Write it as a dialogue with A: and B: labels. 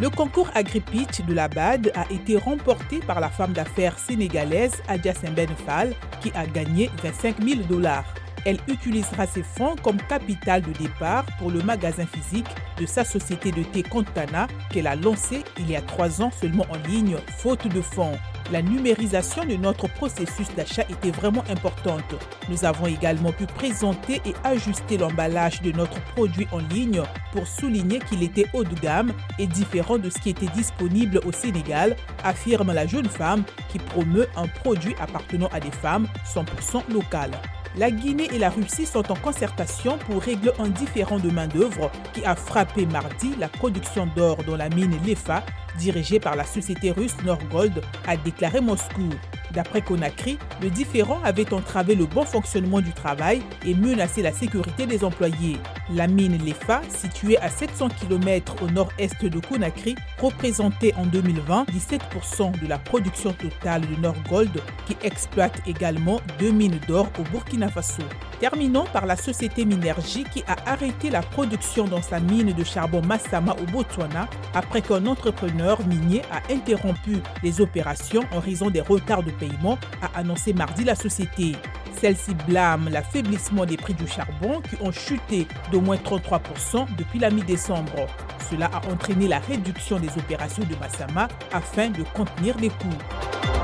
A: Le concours AgriPitch de la BAD a été remporté par la femme d'affaires sénégalaise Adja Fall qui a gagné 25 000 dollars. Elle utilisera ces fonds comme capital de départ pour le magasin physique de sa société de thé Contana qu'elle a lancé il y a trois ans seulement en ligne, faute de fonds. La numérisation de notre processus d'achat était vraiment importante. Nous avons également pu présenter et ajuster l'emballage de notre produit en ligne pour souligner qu'il était haut de gamme et différent de ce qui était disponible au Sénégal, affirme la jeune femme qui promeut un produit appartenant à des femmes 100% locales. La Guinée et la Russie sont en concertation pour régler un différend de main-d'œuvre qui a frappé mardi la production d'or dans la mine Lefa, dirigée par la société russe Norgold, a déclaré Moscou. D'après Conakry, le différend avait entravé le bon fonctionnement du travail et menacé la sécurité des employés. La mine Lefa, située à 700 km au nord-est de Conakry, représentait en 2020 17% de la production totale de Norgold qui exploite également deux mines d'or au Burkina Faso. Terminons par la société Minergie qui a arrêté la production dans sa mine de charbon Massama au Botswana après qu'un entrepreneur minier a interrompu les opérations en raison des retards de paiement, a annoncé mardi la société. Celle-ci blâme l'affaiblissement des prix du charbon qui ont chuté d'au moins 33% depuis la mi-décembre. Cela a entraîné la réduction des opérations de Massama afin de contenir les coûts.